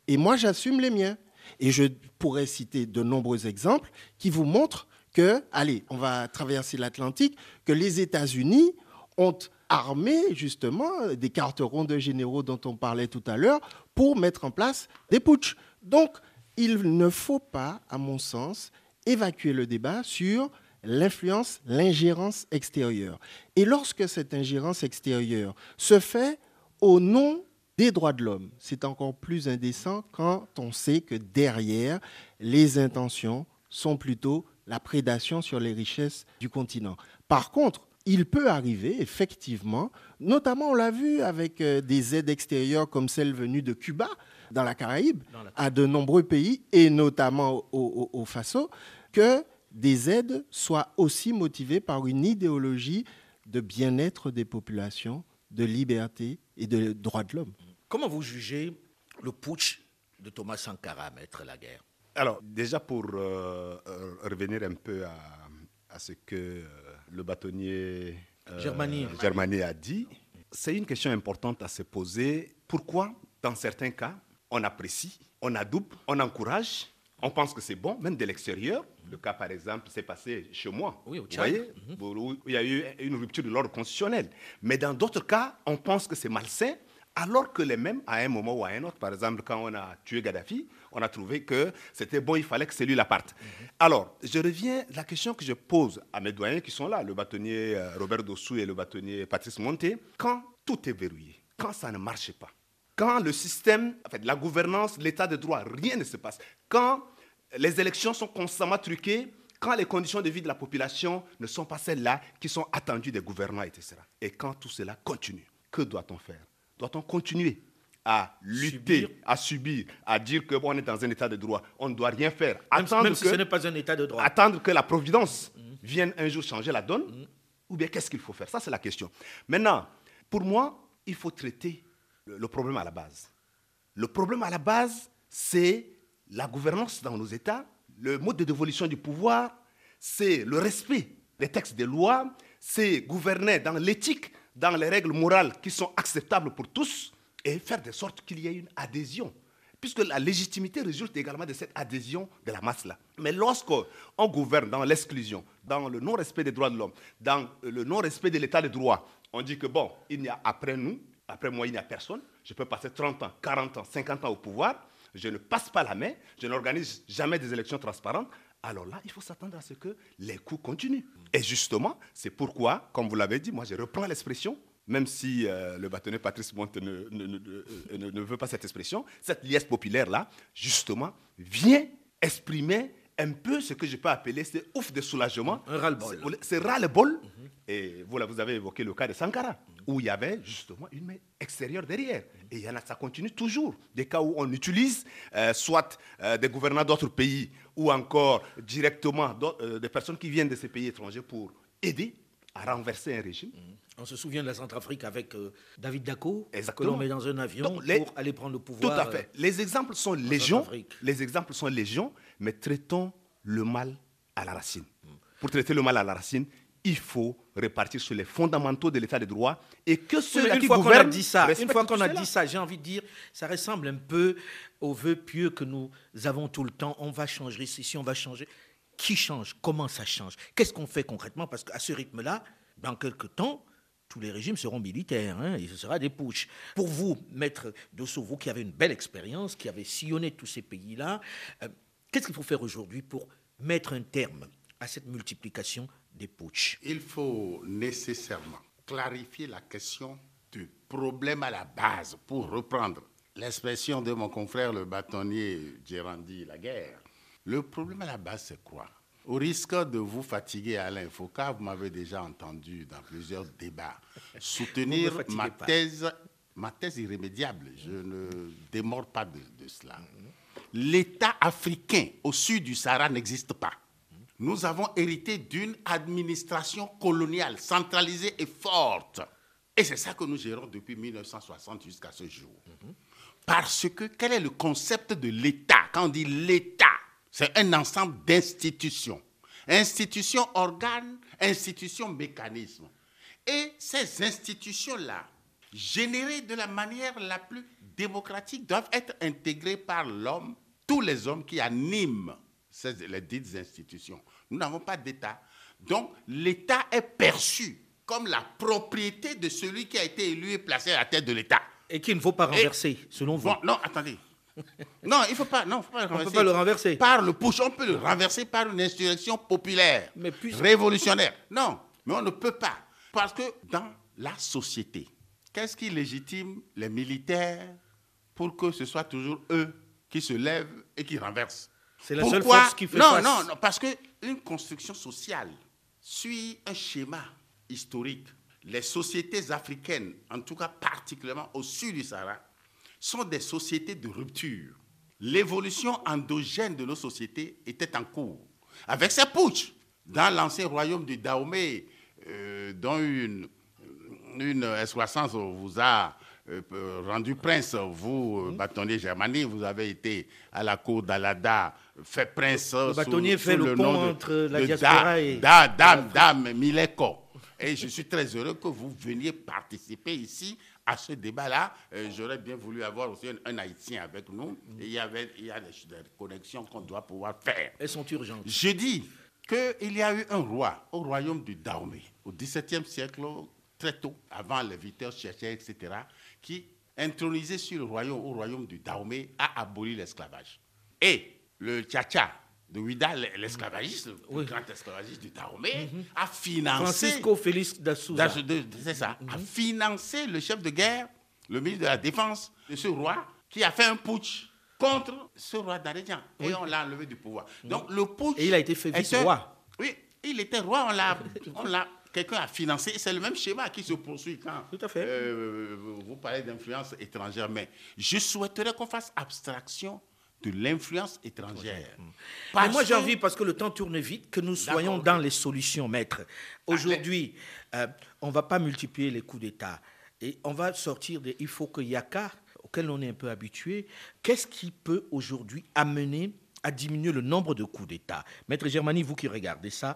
Speaker 6: Et moi, j'assume les miens. Et je pourrais citer de nombreux exemples qui vous montrent que, allez, on va traverser l'Atlantique, que les États-Unis ont armé justement des cartes rondes généraux dont on parlait tout à l'heure pour mettre en place des putschs. Donc, il ne faut pas, à mon sens, évacuer le débat sur l'influence, l'ingérence extérieure. Et lorsque cette ingérence extérieure se fait au nom des droits de l'homme, c'est encore plus indécent quand on sait que derrière, les intentions sont plutôt la prédation sur les richesses du continent. Par contre, il peut arriver, effectivement, notamment on l'a vu avec euh, des aides extérieures comme celle venue de Cuba, dans la Caraïbe,
Speaker 2: Dans la-
Speaker 6: à de nombreux pays, et notamment au, au- au Faso, que des aides soient aussi motivées par une idéologie de bien-être des populations, de liberté et de droits de l'homme.
Speaker 2: Comment vous jugez le putsch de Thomas Sankara, maître Laguerre?
Speaker 4: Alors, déjà pour euh, euh, revenir un peu à, à ce que euh, le bâtonnier euh,
Speaker 2: Germani.
Speaker 4: Germani a dit, c'est une question importante à se poser. Pourquoi, dans certains cas, on apprécie, on adoube, on encourage, on pense que c'est bon, même de l'extérieur. Le cas, par exemple, s'est passé chez moi.
Speaker 2: Oui, au
Speaker 4: Vous voyez, où il y a eu une rupture de l'ordre constitutionnel. Mais dans d'autres cas, on pense que c'est malsain Alors que les mêmes, à un moment ou à un autre, par exemple, quand on a tué Gaddafi, on a trouvé que c'était bon, il fallait que celui-là parte. Alors, je reviens à la question que je pose à mes doyens qui sont là, le bâtonnier euh, Robert Dossou et le bâtonnier Patrice Monté. Quand tout est verrouillé, quand ça ne marche pas, quand le système, en fait, la gouvernance, l'état de droit, rien ne se passe, quand les élections sont constamment truquées, quand les conditions de vie de la population ne sont pas celles-là qui sont attendues des gouvernants, etc. Et quand tout cela continue, que doit-on faire? Doit-on continuer à lutter,
Speaker 2: Subir.
Speaker 4: à subir, à dire que bon, on est dans un état de droit, on ne doit rien faire,
Speaker 2: Même,
Speaker 4: attendre
Speaker 2: même si
Speaker 4: que,
Speaker 2: ce n'est pas un état de droit.
Speaker 4: attendre que la providence vienne un jour changer la donne, ou bien qu'est-ce qu'il faut faire? Ça, c'est la question. Maintenant, pour moi, il faut traiter le, problème à la base. Le problème à la base, c'est la gouvernance dans nos États, le mode de dévolution du pouvoir, c'est le respect des textes des lois, c'est gouverner dans l'éthique, dans les règles morales qui sont acceptables pour tous, et faire de sorte qu'il y ait une adhésion. Puisque la légitimité résulte également de cette adhésion de la masse-là. Mais lorsqu'on gouverne dans l'exclusion, dans le non-respect des droits de l'homme, dans le non-respect de l'état de droit, on dit que bon, il n'y a après nous, après moi, il n'y a personne. Je peux passer 30 ans, 40 ans, 50 ans au pouvoir. Je ne passe pas la main. Je n'organise jamais des élections transparentes. Alors là, il faut s'attendre à ce que les coups continuent. Et justement, c'est pourquoi, comme vous l'avez dit, moi, je reprends l'expression, même si euh, le bâtonnier Patrice Monte ne, ne- ne- ne- veut pas cette expression, cette liesse populaire-là, justement, vient exprimer un peu ce que je peux appeler ce ouf de soulagement.
Speaker 2: Un ras-le-bol.
Speaker 4: C'est- C'est ras-le-bol. Et vous, là, vous avez évoqué le cas de Sankara, où il y avait justement une main extérieure derrière. Et il y en a, ça continue toujours. Des cas où on utilise euh, soit euh, des gouvernants d'autres pays ou encore directement euh, des personnes qui viennent de ces pays étrangers pour aider à renverser un régime.
Speaker 2: On se souvient de la Centrafrique avec euh, David Dacko, que l'on met dans un avion
Speaker 4: Donc, les-
Speaker 2: pour aller prendre le
Speaker 4: Tout
Speaker 2: pouvoir.
Speaker 4: à fait. Les exemples sont légion.
Speaker 2: Centrafrique.
Speaker 4: Les exemples sont légion, mais traitons le mal à la racine. Pour traiter le mal à la racine, il faut répartir sur les fondamentaux de l'état de droit et que ceux qui
Speaker 2: fois qu'on a
Speaker 4: gouvernent
Speaker 2: dit ça, une fois qu'on a dit ça, j'ai envie de dire, ça ressemble un peu aux vœux pieux que nous avons tout le temps. On va changer ceci, on va changer. Qui change? Comment ça change? Qu'est-ce qu'on fait concrètement? Parce qu'à ce rythme-là, dans quelques temps, tous les régimes seront militaires hein, et ce sera des putschs. Pour vous, maître Dosso, vous qui avez une belle expérience, qui avez sillonné tous ces pays-là, euh, qu'est-ce qu'il faut faire aujourd'hui pour mettre un terme à cette multiplication des putschs?
Speaker 3: Il faut nécessairement clarifier la question du problème à la base pour reprendre l'expression de mon confrère le bâtonnier Gérandi Laguerre. Le problème à la base, c'est quoi? Au risque de vous fatiguer, Alain Foucault, vous m'avez déjà entendu dans plusieurs débats soutenir ma thèse, ma thèse irrémédiable. Je ne démords pas de, de cela. L'État africain au sud du Sahara n'existe pas. Nous avons hérité d'une administration coloniale centralisée et forte. Et c'est ça que nous gérons depuis 1960 jusqu'à ce jour. Parce que quel est le concept de l'État? Quand on dit l'État, c'est un ensemble d'institutions. Institutions, organes, institutions, mécanismes. Et ces institutions-là, générées de la manière la plus démocratique, doivent être intégrées par l'homme, tous les hommes qui animent ces, les dites institutions. Nous n'avons pas d'État. Donc, l'État est perçu comme la propriété de celui qui a été élu et placé à la tête de l'État.
Speaker 2: Et qu'il ne faut pas renverser, selon vous.
Speaker 3: Bon, non, attendez. *laughs* Non, il ne faut pas, non, faut pas le
Speaker 2: peut
Speaker 3: renverser.
Speaker 2: pas le renverser.
Speaker 3: Par le push, on peut le renverser par une insurrection populaire,
Speaker 2: Mais puis-
Speaker 3: révolutionnaire. Non, mais on ne peut pas. Parce que dans la société, qu'est-ce qui légitime les militaires pour que ce soit toujours eux qui se lèvent et qui renversent
Speaker 2: C'est la seule force qui fait
Speaker 3: non,
Speaker 2: face.
Speaker 3: Non, non, parce qu'une construction sociale suit un schéma historique. Les sociétés africaines, en tout cas particulièrement au sud du Sahara, sont des sociétés de rupture. L'évolution endogène de nos sociétés était en cours. Avec ces putsch, dans l'ancien royaume du Dahomey, euh, dont une, une excroissance vous a rendu prince, vous, euh, bâtonnier germanique, vous avez été à la cour d'Alada, fait prince. Le
Speaker 2: bâtonnier fait le pont entre la diaspora
Speaker 3: da,
Speaker 2: et-
Speaker 3: Da, dame, dame, Mileko. Et je suis très heureux que vous veniez participer ici à ce débat-là. Euh, J'aurais bien voulu avoir aussi un, un Haïtien avec nous. Et il y, avait, il y a des, des connexions qu'on doit pouvoir faire.
Speaker 2: Elles sont urgentes.
Speaker 3: Je dis qu'il y a eu un roi au royaume du Dahomey, au XVIIe siècle, très tôt, avant les Viteurs cherchaient, etc., qui intronisé sur le royaume, au royaume du Dahomey, a aboli l'esclavage. Et le Tchatcha de Ouida, l'esclavagiste, le grand esclavagiste du Dahomey, a financé...
Speaker 2: Francisco Félix Souza.
Speaker 3: C'est ça. A financé le chef de guerre, le ministre de la Défense de ce roi, qui a fait un putsch contre ce roi d'Arédian. Et on l'a enlevé du pouvoir. Donc le putsch...
Speaker 2: Et il a été fait vice-roi.
Speaker 3: Oui, il était roi, on l'a... Quelqu'un a financé, c'est le même schéma qui se poursuit quand
Speaker 2: Tout à fait.
Speaker 3: euh, vous parlez d'influence étrangère, mais je souhaiterais qu'on fasse abstraction de l'influence étrangère.
Speaker 2: Mais
Speaker 3: Parce
Speaker 2: moi, j'ai envie, parce que le temps tourne vite, que nous soyons dans les solutions, maître. Aujourd'hui, euh, on ne va pas multiplier les coups d'État. Et on va sortir des il faut que Yaka, auquel on est un peu habitué. Qu'est-ce qui peut aujourd'hui amener à diminuer le nombre de coups d'État? Maître Germani, vous qui regardez ça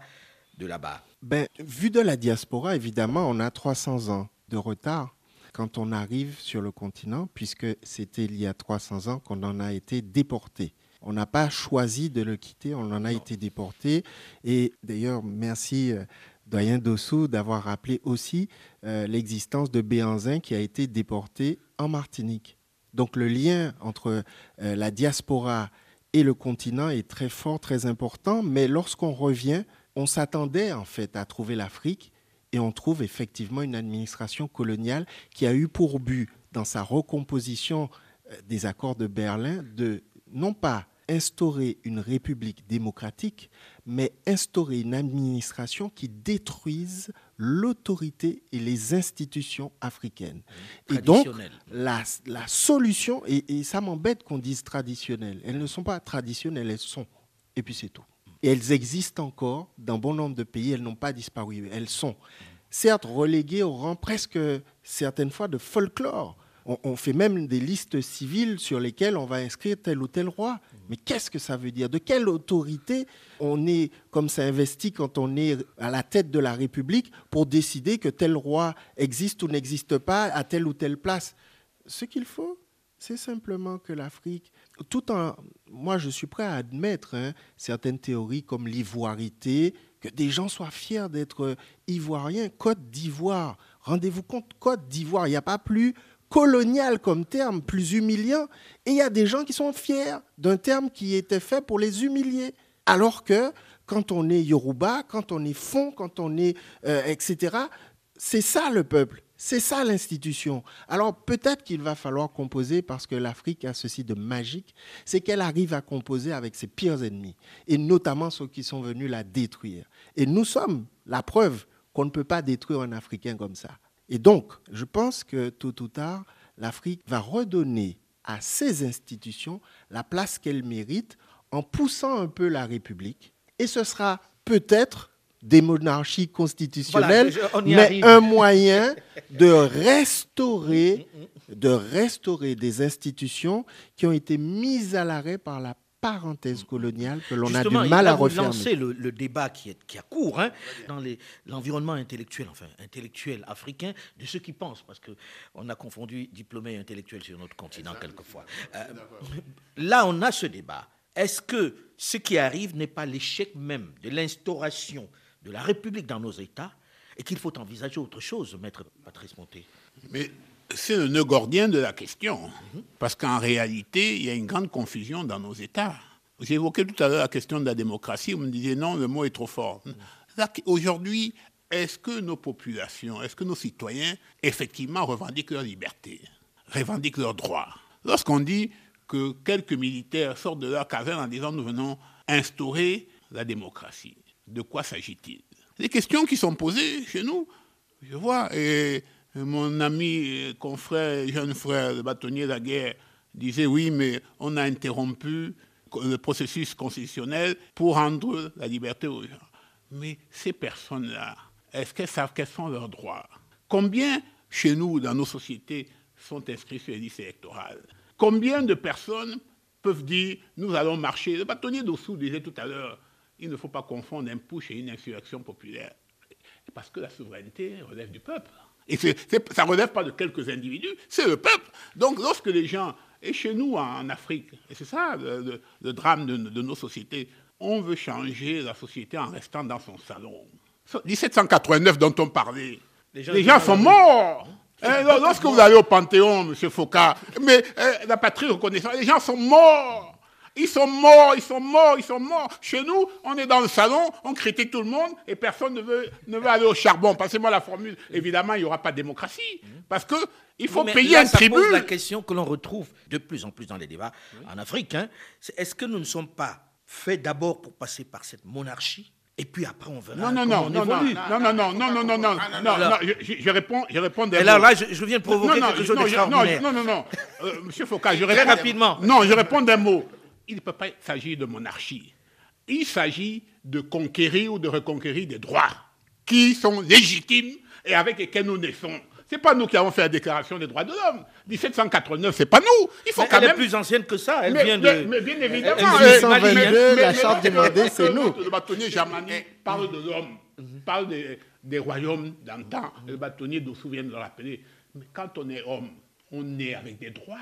Speaker 2: de là-bas.
Speaker 6: Ben, vu de la diaspora, évidemment, on a 300 ans de retard quand on arrive sur le continent, puisque c'était il y a 300 ans qu'on en a été déporté. On n'a pas choisi de le quitter, on en a été déporté. Et d'ailleurs, merci, euh, doyen Dossou, d'avoir rappelé aussi euh, l'existence de Béanzin qui a été déporté en Martinique. Donc le lien entre euh, la diaspora et le continent est très fort, très important. Mais lorsqu'on revient, on s'attendait en fait à trouver l'Afrique et on trouve effectivement une administration coloniale qui a eu pour but, dans sa recomposition euh, des accords de Berlin, de non pas instaurer une république démocratique, mais instaurer une administration qui détruise l'autorité et les institutions africaines. Et donc, la, la solution, et, et ça m'embête qu'on dise traditionnelles, elles ne sont pas traditionnelles, elles sont. Et puis c'est tout. Et elles existent encore dans bon nombre de pays, elles n'ont pas disparu, elles sont. Certes, reléguées au rang presque, certaines fois, de folklore. On, fait même des listes civiles sur lesquelles on va inscrire tel ou tel roi. Mais qu'est-ce que ça veut dire? De quelle autorité on est comme ça investi quand on est à la tête de la République pour décider que tel roi existe ou n'existe pas à telle ou telle place? Ce qu'il faut, c'est simplement que l'Afrique, tout en... Moi, je suis prêt à admettre hein, certaines théories comme l'ivoirité, que des gens soient fiers d'être ivoiriens. Côte d'Ivoire, rendez-vous compte, Côte d'Ivoire, il n'y a pas plus colonial comme terme, plus humiliant. Et il y a des gens qui sont fiers d'un terme qui était fait pour les humilier. Alors que quand on est Yoruba, quand on est Fon, quand on est... euh, etc., c'est ça le peuple. C'est ça l'institution. Alors peut-être qu'il va falloir composer parce que l'Afrique a ceci de magique, c'est qu'elle arrive à composer avec ses pires ennemis, et notamment ceux qui sont venus la détruire. Et nous sommes la preuve qu'on ne peut pas détruire un Africain comme ça. Et donc, je pense que tôt ou tard, l'Afrique va redonner à ses institutions la place qu'elles méritent en poussant un peu la République. Et ce sera peut-être des monarchies constitutionnelles,
Speaker 2: Voilà, je-
Speaker 6: mais un moyen de restaurer, de restaurer des institutions qui ont été mises à l'arrêt par la parenthèse coloniale que l'on a du mal
Speaker 2: là,
Speaker 6: à refermer.
Speaker 2: lancez le, le débat qui, est, qui a cours hein, dans l'environnement intellectuel, enfin intellectuel africain, de ceux qui pensent, parce qu'on a confondu diplômé et intellectuel sur notre continent quelquefois. Euh, là, on a ce débat. Est-ce que ce qui arrive n'est pas l'échec même de l'instauration de la République dans nos États et qu'il faut envisager autre chose, maître Patrice Monté
Speaker 5: Mais c'est le nœud gordien de la question. Parce qu'en réalité, il y a une grande confusion dans nos États. J'ai évoqué tout à l'heure la question de la démocratie. Vous me disiez non, le mot est trop fort. Là, Aujourd'hui, est-ce que nos populations, est-ce que nos citoyens, effectivement, revendiquent leur liberté, revendiquent leurs droits? Lorsqu'on dit que quelques militaires sortent de leur caverne en disant nous venons instaurer la démocratie, de quoi s'agit-il? Les questions qui sont posées chez nous, je vois, et mon ami, confrère, jeune frère, le bâtonnier de la guerre, disait oui, mais on a interrompu le processus constitutionnel pour rendre la liberté aux gens. Mais ces personnes-là, est-ce qu'elles savent quels sont leurs droits? Combien chez nous, dans nos sociétés, sont inscrits sur les listes électorales? Combien de personnes peuvent dire nous allons marcher Le bâtonnier d'Ossou disait tout à l'heure il ne faut pas confondre un push et une insurrection populaire. Parce que la souveraineté relève du peuple. Et ça ne relève pas de quelques individus, c'est le peuple. Donc lorsque les gens, et chez nous en Afrique, et c'est ça le, le- le drame de, de nos sociétés, on veut changer la société en restant dans son salon. 1789 dont on parlait,
Speaker 2: Les
Speaker 5: les
Speaker 2: gens
Speaker 5: sont
Speaker 2: rue.
Speaker 5: morts. Hein, lorsque vous allez au Panthéon, M. Foucault, mais euh, la patrie reconnaissante, les gens sont morts. Ils sont morts, ils sont morts, ils sont morts. Chez nous, on est dans le salon, on critique tout le monde et personne ne veut, ne veut aller au charbon. Passez-moi la formule. Évidemment, il n'y aura pas de démocratie parce que il faut
Speaker 2: Oui,
Speaker 5: payer
Speaker 2: là,
Speaker 5: un
Speaker 2: ça
Speaker 5: tribut.
Speaker 2: pose la question que l'on retrouve de plus en plus dans les débats en Afrique. hein. C'est est-ce que nous ne sommes pas faits d'abord pour passer par cette monarchie et puis après on verra
Speaker 5: Non, non, non,
Speaker 2: on
Speaker 5: non, non, non, non, non, non, non, non, non, non, non, je, réponds, je réponds
Speaker 2: Et là, je, je viens de provoquer
Speaker 5: non, non,
Speaker 2: quelque chose d'extraordinaire.
Speaker 5: Non, non, non, non. Euh, Monsieur Foucault, je
Speaker 2: Très
Speaker 5: réponds
Speaker 2: rapidement.
Speaker 5: Non, je réponds d'un mot. Il ne peut pas s'agir de monarchie. Il s'agit de conquérir ou de reconquérir des droits qui sont légitimes et avec lesquels nous naissons. C'est pas nous qui avons fait la déclaration des droits de l'homme. 1789, c'est pas nous. Il faut
Speaker 2: Mais
Speaker 5: quand
Speaker 2: elle est
Speaker 5: même.
Speaker 2: plus ancienne que ça. Elle
Speaker 5: mais,
Speaker 2: vient de.
Speaker 5: mais- mais bien évidemment.
Speaker 2: elle vient
Speaker 5: euh,
Speaker 2: du Mali, hein.
Speaker 6: 1822, la
Speaker 5: mais
Speaker 6: charte demandée, c'est nous.
Speaker 5: Le bâtonnier germanique parle de l'homme, parle des, des royaumes d'antan. Le bâtonnier d'Ossou vient de le rappeler. Mais quand on est homme, on est avec des droits.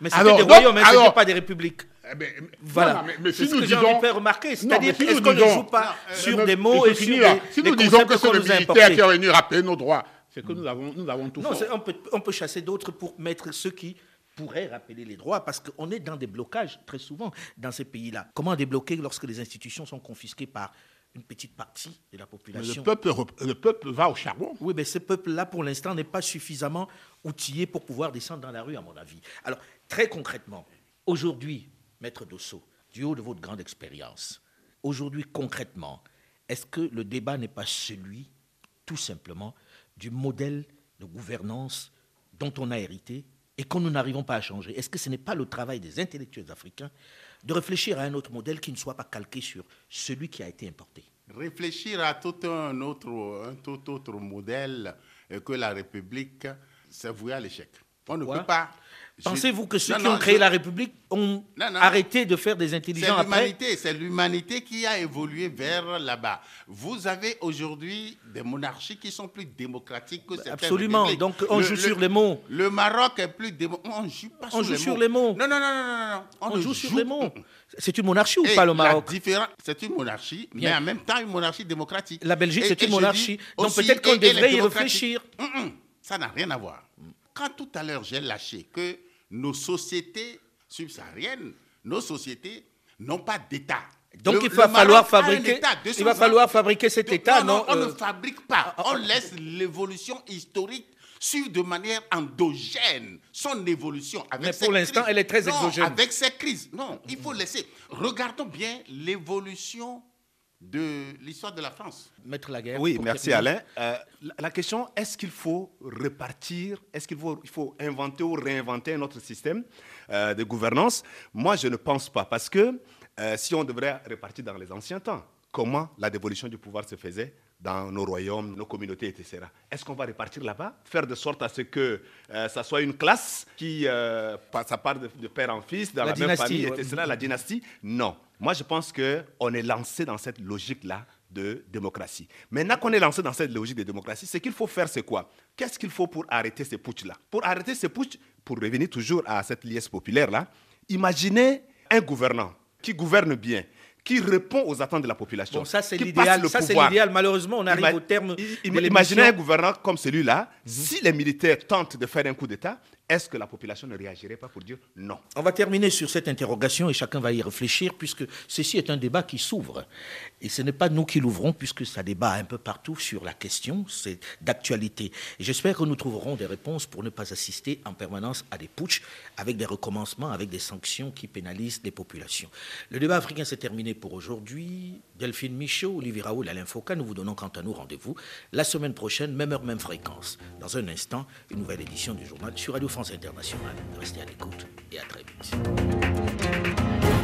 Speaker 2: Mais c'était des
Speaker 5: donc,
Speaker 2: royaumes, hein, c'était
Speaker 5: alors-
Speaker 2: pas des républiques.
Speaker 5: Eh ben,
Speaker 2: Voilà.
Speaker 5: non, mais, mais si
Speaker 2: ce
Speaker 5: nous
Speaker 2: que j'ai
Speaker 5: disons,
Speaker 2: faire remarquer. C'est-à-dire,
Speaker 5: si
Speaker 2: est-ce
Speaker 5: nous
Speaker 2: qu'on ne joue pas
Speaker 5: euh,
Speaker 2: sur des mots et sur des,
Speaker 5: Si
Speaker 2: des
Speaker 5: nous disons que c'est le militaire qui est venu rappeler nos droits, c'est que nous avons, nous avons tout
Speaker 2: Non,
Speaker 5: fait.
Speaker 2: on peut, on peut chasser d'autres pour mettre ceux qui pourraient rappeler les droits, parce qu'on est dans des blocages très souvent dans ces pays-là. Comment débloquer lorsque les institutions sont confisquées par une petite partie de la
Speaker 5: Mais
Speaker 2: population?
Speaker 5: Le peuple, le peuple va au charbon.
Speaker 2: Oui, mais ce peuple-là, pour l'instant, n'est pas suffisamment outillé pour pouvoir descendre dans la rue, à mon avis. Alors, très concrètement, aujourd'hui, Maître Dosso, du haut de votre grande expérience, aujourd'hui, concrètement, est-ce que le débat n'est pas celui, tout simplement, du modèle de gouvernance dont on a hérité et que nous n'arrivons pas à changer? Est-ce que ce n'est pas le travail des intellectuels africains de réfléchir à un autre modèle qui ne soit pas calqué sur celui qui a été importé?
Speaker 3: Réfléchir à tout un autre, un tout autre modèle que la République, c'est voué à l'échec. On ne peut pas.
Speaker 2: Pensez-vous que ceux
Speaker 3: Non,
Speaker 2: qui
Speaker 3: non,
Speaker 2: ont créé
Speaker 3: je-
Speaker 2: la République ont
Speaker 3: Non,
Speaker 2: arrêté de faire des intelligents après?
Speaker 3: c'est l'humanité qui a évolué vers là-bas. Vous avez aujourd'hui des monarchies qui sont plus démocratiques que certaines
Speaker 2: Absolument.
Speaker 3: républiques.
Speaker 2: Donc, on joue sur les mots.
Speaker 3: Le Maroc est plus démocratique. On joue pas
Speaker 2: On
Speaker 3: sur,
Speaker 2: joue
Speaker 3: les,
Speaker 2: sur
Speaker 3: mots.
Speaker 2: les mots.
Speaker 3: Non, non, non, non, non, non.
Speaker 2: On joue sur les mots. C'est une monarchie ou pas le Maroc?
Speaker 3: C'est une monarchie,
Speaker 2: Bien.
Speaker 3: mais en même temps une monarchie démocratique.
Speaker 2: La Belgique, c'est une monarchie. Donc peut-être qu'on devrait y réfléchir.
Speaker 3: Hum, hum, ça n'a rien à voir. Quand tout à l'heure j'ai lâché que nos sociétés subsahariennes, nos sociétés n'ont pas d'État.
Speaker 2: Donc
Speaker 3: Le-
Speaker 2: il va falloir fabriquer- il
Speaker 3: 200
Speaker 2: va falloir fabriquer cet État,
Speaker 3: non,
Speaker 2: non,
Speaker 3: on
Speaker 2: euh,
Speaker 3: ne fabrique pas.
Speaker 2: ah,
Speaker 3: On
Speaker 2: ah.
Speaker 3: laisse l'évolution historique suivre de manière endogène son évolution. Avec
Speaker 2: Mais pour l'instant, elle est très
Speaker 3: Non,
Speaker 2: exogène.
Speaker 3: Avec ses crises. Non, il faut laisser. Regardons bien l'évolution de l'histoire de la France.
Speaker 2: Mettre la guerre.
Speaker 4: Oui, merci
Speaker 2: terminer.
Speaker 4: Alain. Euh, la, la question, est-ce qu'il faut repartir, est-ce qu'il faut, il faut inventer ou réinventer un autre système euh, de gouvernance? Moi, je ne pense pas, parce que euh, si on devrait repartir dans les anciens temps, comment la dévolution du pouvoir se faisait dans nos royaumes, nos communautés, etc. Est-ce qu'on va repartir là-bas, faire de sorte à ce que euh, ça soit une classe qui, euh, ça part de, de père en fils, dans
Speaker 2: La
Speaker 4: la, même
Speaker 2: dynastie,
Speaker 4: famille,
Speaker 2: ouais.
Speaker 4: etc., la dynastie? Non. Moi, je pense qu'on est lancé dans cette logique-là de démocratie. Maintenant qu'on est lancé dans cette logique de démocratie, ce qu'il faut faire, c'est quoi? Qu'est-ce qu'il faut pour arrêter ces putsch-là Pour arrêter ces putsch, pour revenir toujours à cette liesse populaire-là, imaginez un gouvernant qui gouverne bien, qui répond aux attentes de la population.
Speaker 2: Bon, ça c'est l'idéal. Ça c'est l'idéal. Malheureusement, on arrive
Speaker 4: Ima-
Speaker 2: au terme.
Speaker 4: i-
Speaker 2: de.
Speaker 4: Imaginez un gouvernant comme celui-là, si les militaires tentent de faire un coup d'État, est-ce que la population ne réagirait pas pour dire non?
Speaker 2: On va terminer sur cette interrogation et chacun va y réfléchir puisque ceci est un débat qui s'ouvre. Et ce n'est pas nous qui l'ouvrons puisque ça débat un peu partout sur la question, c'est d'actualité. J'espère que nous trouverons des réponses pour ne pas assister en permanence à des putschs avec des recommencements, avec des sanctions qui pénalisent les populations. Le débat africain s'est terminé pour aujourd'hui. Delphine Michaud, Olivier Raoul, Alain Foucault, nous vous donnons quant à nous rendez-vous la semaine prochaine, même heure, même fréquence. Dans un instant, une nouvelle édition du journal sur Radio France Internationale. Restez à l'écoute et à très vite.